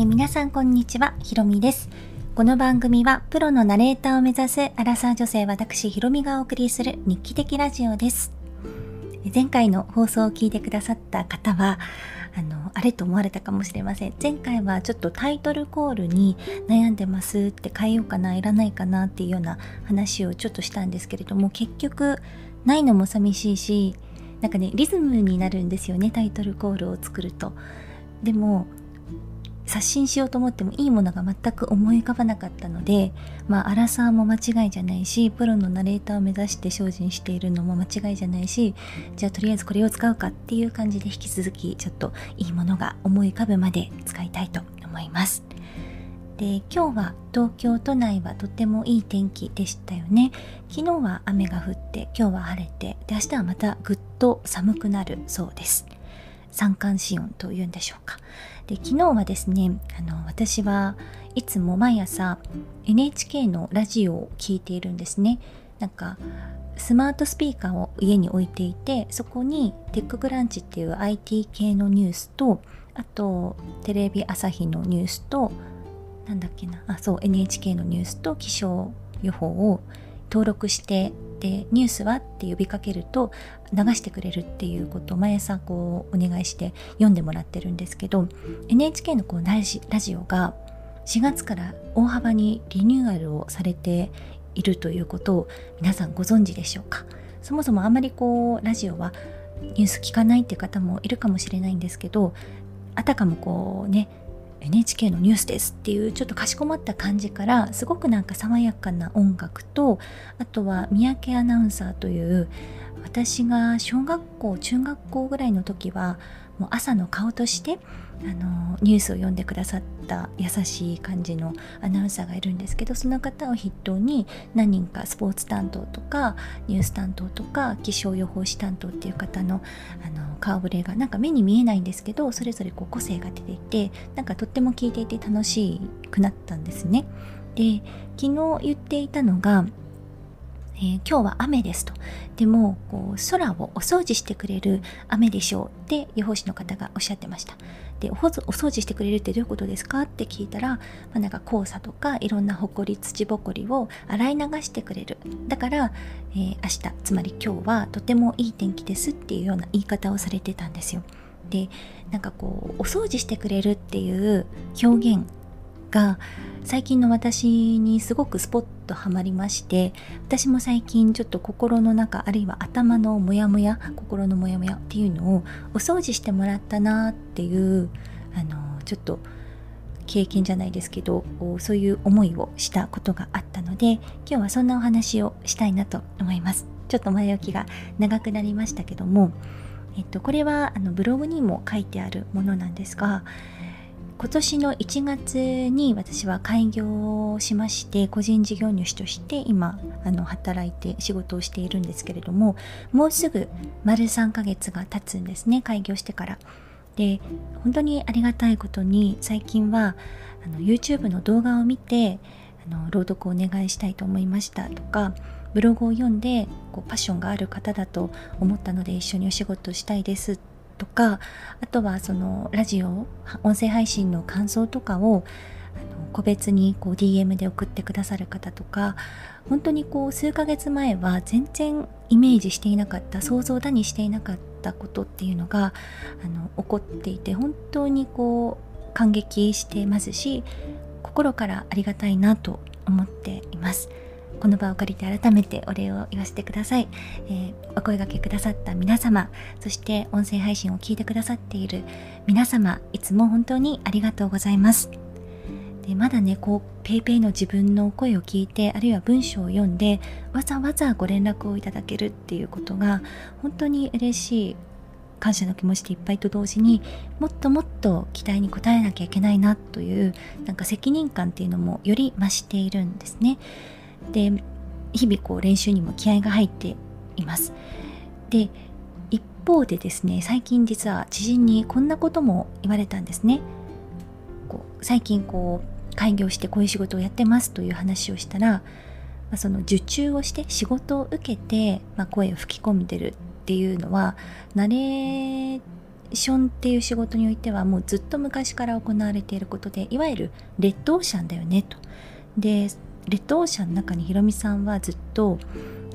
え皆さんこんにちは、ひろみです。この番組はプロのナレーターを目指すアラサー女性私ひろみがお送りする日記的ラジオです。前回の放送を聞いてくださった方は、あの、あれと思われたかもしれません。前回はちょっとタイトルコールに悩んでますって変えようかな、いらないかなっていうような話をちょっとしたんですけれども、結局、ないのも寂しいし、なんかね、リズムになるんですよね、タイトルコールを作ると。でも、刷新しようと思ってもいいものが全く思い浮かばなかったのでまあアラサーも間違いじゃないしプロのナレーターを目指して精進しているのも間違いじゃないしじゃあとりあえずこれを使うかっていう感じで引き続きちょっといいものが思い浮かぶまで使いたいと思います。で今日は東京都内はとてもいい天気でしたよね。昨日は雨が降って今日は晴れてで明日はまたぐっと寒くなるそうです。三寒四温というんでしょうか。で昨日はですねあの私はいつも毎朝 NHK のラジオを聴いているんですね。なんかスマートスピーカーを家に置いていてそこにテッククランチっていう IT 系のニュースとあとテレビ朝日のニュースとなんだっけなあそう NHK のニュースと気象予報を登録してでニュースはって呼びかけると流してくれるっていうことを毎朝こうお願いして読んでもらってるんですけど NHK のこうラジラジオが4月から大幅にリニューアルをされているということを皆さんご存知でしょうか？そもそもあまりこうラジオはニュース聞かないっていう方もいるかもしれないんですけどあたかもこうね NHK のニュースですっていうちょっとかしこまった感じからすごくなんか爽やかな音楽とあとは三宅アナウンサーという私が小学校中学校ぐらいの時はもう朝の顔としてあのニュースを読んでくださった優しい感じのアナウンサーがいるんですけどその方を筆頭に何人かスポーツ担当とかニュース担当とか気象予報士担当っていう方のあの顔ぶれがなんか目に見えないんですけどそれぞれこう個性が出ていてなんかとっても聞いていて楽しくなったんですね。で昨日言っていたのがえー、今日は雨ですと。でもこう空をお掃除してくれる雨でしょうって予報士の方がおっしゃってました。でお掃除してくれるってどういうことですかって聞いたら、まあ、なんか黄砂とかいろんなほこり土ぼこりを洗い流してくれるだから、えー、明日つまり今日はとてもいい天気ですっていうような言い方をされてたんですよ。でなんかこうお掃除してくれるっていう表現が最近の私にすごくスポッとはまりまして私も最近ちょっと心の中あるいは頭のモヤモヤ心のモヤモヤっていうのをお掃除してもらったなっていうあのちょっと経験じゃないですけどそういう思いをしたことがあったので今日はそんなお話をしたいなと思います。ちょっと前置きが長くなりましたけどもえっと、これはあのブログにも書いてあるものなんですが今年の1月に私は開業しまして個人事業主として今あの働いて仕事をしているんですけれどももうすぐ丸3ヶ月が経つんですね開業してから。で本当にありがたいことに最近はあの YouTube の動画を見てあの朗読をお願いしたいと思いましたとかブログを読んでこうパッションがある方だと思ったので一緒にお仕事したいですとかあとはそのラジオ音声配信の感想とかを個別にこう DM で送ってくださる方とか本当にこう数ヶ月前は全然イメージしていなかった想像だにしていなかったことっていうのがあの起こっていて本当にこう感激してますし心からありがたいなと思っています。この場を借りて改めてお礼を言わせてください、えー、お声がけくださった皆様そして音声配信を聞いてくださっている皆様いつも本当にありがとうございますでまだねこう PayPay の自分の声を聞いてあるいは文章を読んでわざわざご連絡をいただけるっていうことが本当に嬉しい感謝の気持ちでいっぱいと同時にもっともっと期待に応えなきゃいけないなというなんか責任感っていうのもより増しているんですね。で日々こう練習にも気合が入っています。で一方でですね最近実は知人にこんなことも言われたんですね。こう最近こう開業してこういう仕事をやってますという話をしたら、まあ、その受注をして仕事を受けて、まあ、声を吹き込んでるっていうのは慣れーションっていう仕事においてはもうずっと昔から行われていることでいわゆるレッドオーシャンだよねと。でレッドオーシャンの中にひろみさんはずっと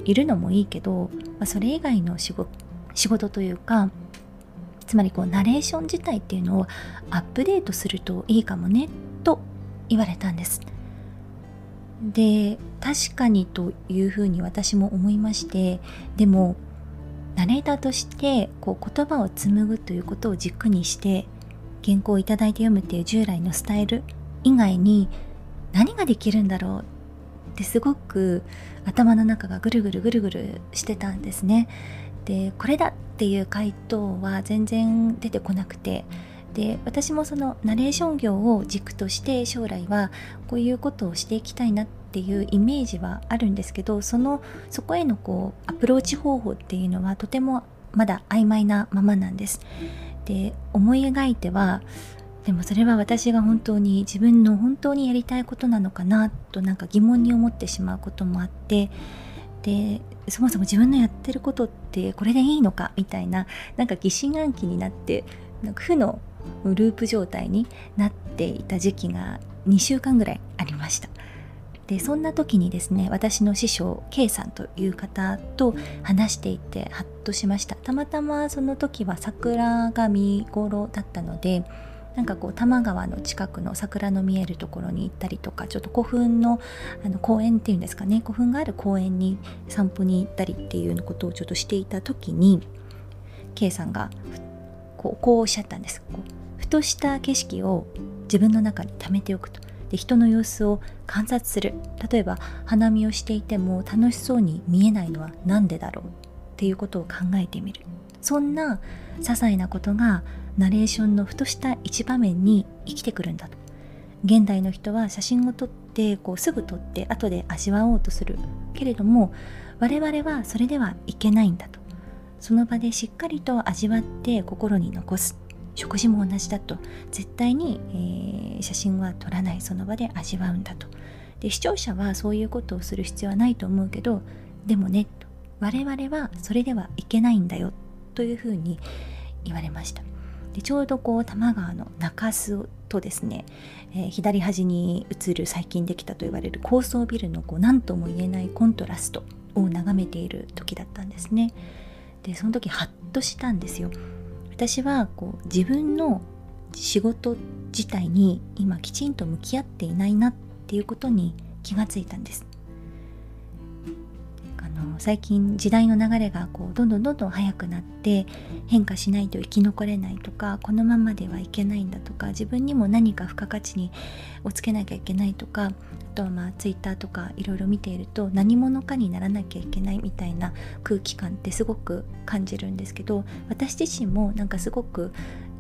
いるのもいいけど、まあ、それ以外の仕事仕事というかつまりこうナレーション自体っていうのをアップデートするといいかもねと言われたんです。で確かにというふうに私も思いましてでもナレーターとしてこう言葉を紡ぐということを軸にして原稿をいただいて読むっていう従来のスタイル以外に何ができるんだろうってすごく頭の中がぐるぐるぐるぐるしてたんですね。でこれだっていう回答は全然出てこなくてで私もそのナレーション業を軸として将来はこういうことをしていきたいなっていうイメージはあるんですけどそのそこへのこうアプローチ方法っていうのはとてもまだ曖昧なままなんです。で思い描いてはでもそれは私が本当に自分の本当にやりたいことなのかなとなんか疑問に思ってしまうこともあってでそもそも自分のやってることってこれでいいのかみたいな なんか疑心暗鬼になってなんか負のループ状態になっていた時期が2週間ぐらいありました。でそんな時にですね私の師匠 K さんという方と話していてハッとしました。たまたまその時は桜が見頃だったのでなんかこう多摩川の近くの桜の見えるところに行ったりとかちょっと古墳のあの公園っていうんですかね古墳がある公園に散歩に行ったりっていうことをちょっとしていた時に K さんがこうこうおっしゃったんです。こうふとした景色を自分の中に溜めておくと。で人の様子を観察する。例えば花見をしていても楽しそうに見えないのは何でだろう。っていうことを考えてみる。そんな些細なことがナレーションのふとした一場面に生きてくるんだと。現代の人は写真を撮ってこうすぐ撮って後で味わおうとする。けれども我々はそれではいけないんだと。その場でしっかりと味わって心に残す。食事も同じだと。絶対に、えー、写真は撮らない。その場で味わうんだと。で視聴者はそういうことをする必要はないと思うけどでもね我々はそれではいけないんだよというふうに言われました。でちょうどこう多摩川の中洲とですね、えー、左端に映る最近できたと言われる高層ビルのこう何とも言えないコントラストを眺めている時だったんですね。でその時ハッとしたんですよ。私はこう自分の仕事自体に今きちんと向き合っていないなっていうことに気がついたんです。最近時代の流れがこうどんどんどんどん速くなって変化しないと生き残れないとかこのままではいけないんだとか自分にも何か付加価値にをつけなきゃいけないとかあとはまあツイッターとかいろいろ見ていると何者かにならなきゃいけないみたいな空気感ってすごく感じるんですけど私自身もなんかすごく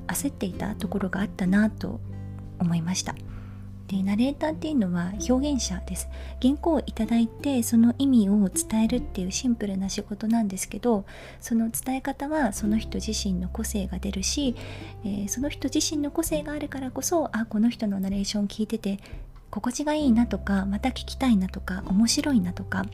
焦っていたところがあったなと思いました。でナレーターっていうのは表現者です。原稿をいただいてその意味を伝えるっていうシンプルな仕事なんですけどその伝え方はその人自身の個性が出るし、えー、その人自身の個性があるからこそあこの人のナレーション聞いてて心地がいいなとかまた聞きたいなとか面白いなとか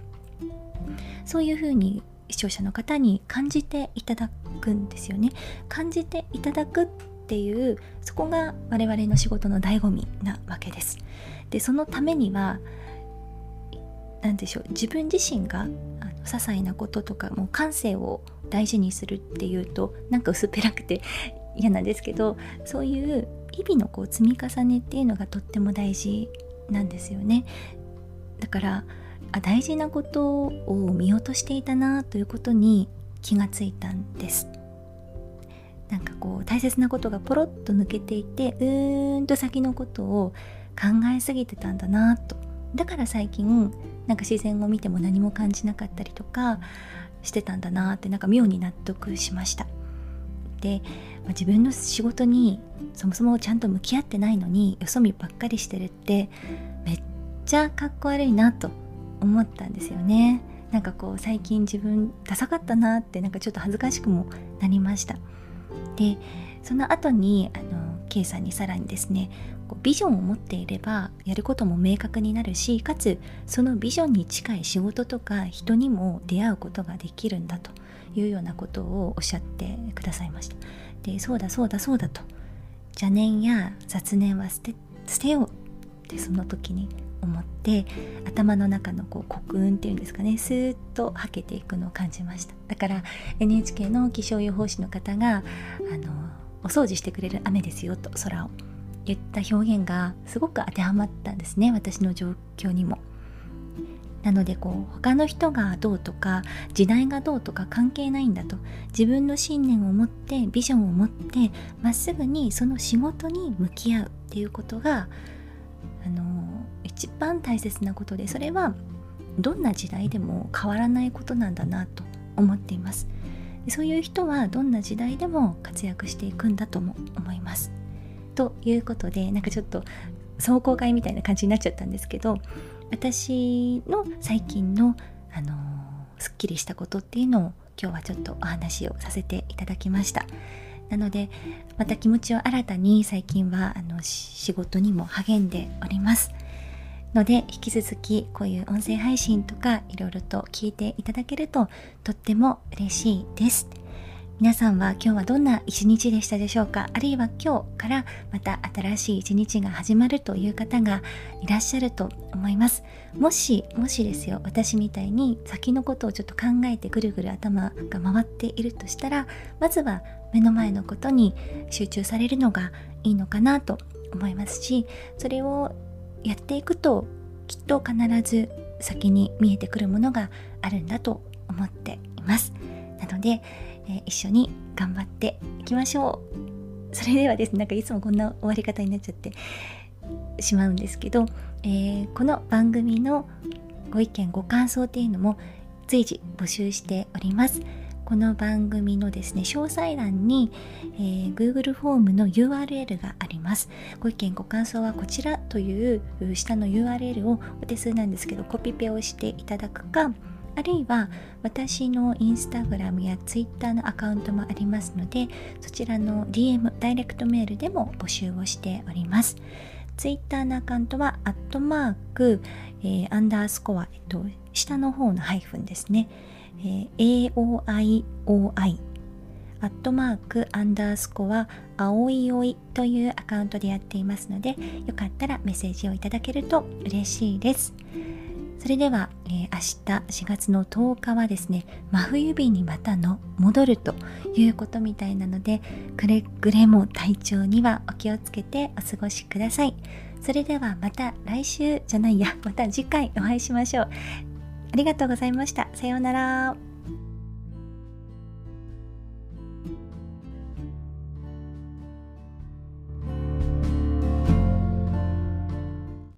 そういうふうに視聴者の方に感じていただくんですよね。感じていただくっていうそこが我々の仕事の醍醐味なわけです。でそのためには何でしょう自分自身があの些細なこととかもう感性を大事にするっていうとなんか薄っぺらくて 嫌なんですけどそういう日々のこう積み重ねっていうのがとっても大事なんですよね。だからあ大事なことを見落としていたなということに気がついたんです。なんかこう大切なことがポロッと抜けていてうーんと先のことを考えすぎてたんだなと。だから最近なんか自然を見ても何も感じなかったりとかしてたんだなってなんか妙に納得しました。で、まあ、自分の仕事にそもそもちゃんと向き合ってないのによそ見ばっかりしてるってめっちゃかっこ悪いなと思ったんですよね。なんかこう最近自分ダサかったなってなんかちょっと恥ずかしくもなりました。でその後にあの K さんにさらにですねビジョンを持っていればやることも明確になるしかつそのビジョンに近い仕事とか人にも出会うことができるんだというようなことをおっしゃってくださいました。でそうだそうだそうだと。邪念や雑念は捨て捨てよう。ってその時に思って頭の中のこう黒雲っていうんですかねスーッとはけていくのを感じましただから NHK の気象予報士の方があのお掃除してくれる雨ですよと空を言った表現がすごく当てはまったんですね私の状況にも。なのでこう他の人がどうとか時代がどうとか関係ないんだと自分の信念を持ってビジョンを持ってまっすぐにその仕事に向き合うっていうことがあの一番大切なことでそれはどんな時代でも変わらないことなんだなと思っています。そういう人はどんな時代でも活躍していくんだとも思います。ということでなんかちょっと壮行会みたいな感じになっちゃったんですけど私の最近のあのすっきりしたことっていうのを今日はちょっとお話をさせていただきました。なのでまた気持ちを新たに最近はあの仕事にも励んでおります。ので引き続きこういう音声配信とかいろいろと聞いていただけるととっても嬉しいです。皆さんは今日はどんな一日でしたでしょうか？あるいは今日からまた新しい一日が始まるという方がいらっしゃると思います。もしもしですよ。私みたいに先のことをちょっと考えてぐるぐる頭が回っているとしたらまずは目の前のことに集中されるのがいいのかなと思いますしそれをやっていくときっと必ず先に見えてくるものがあるんだと思っています。なので、えー、一緒に頑張っていきましょう。それではですねなんかいつもこんな終わり方になっちゃってしまうんですけど、えー、この番組のご意見ご感想っていうのも随時募集しております。この番組のですね詳細欄に、えー、Google フォームの URL があります。ご意見ご感想はこちらという下の URL をお手数なんですけどコピペをしていただくかあるいは私のインスタグラムやツイッターのアカウントもありますのでそちらの DM ダイレクトメールでも募集をしております。ツイッターのアカウントはアットマーク、えー、アンダースコア、えっと、下の方のハイフンですね。えー、AOIOI アットマークアンダースコア青いおいというアカウントでやっていますのでよかったらメッセージをいただけると嬉しいです。それでは、えー、明日4月の10日はですね真冬日にまたの戻るということみたいなのでくれぐれも体調にはお気をつけてお過ごしください。それではまた来週じゃないやまた次回お会いしましょう。ありがとうございました。さようなら。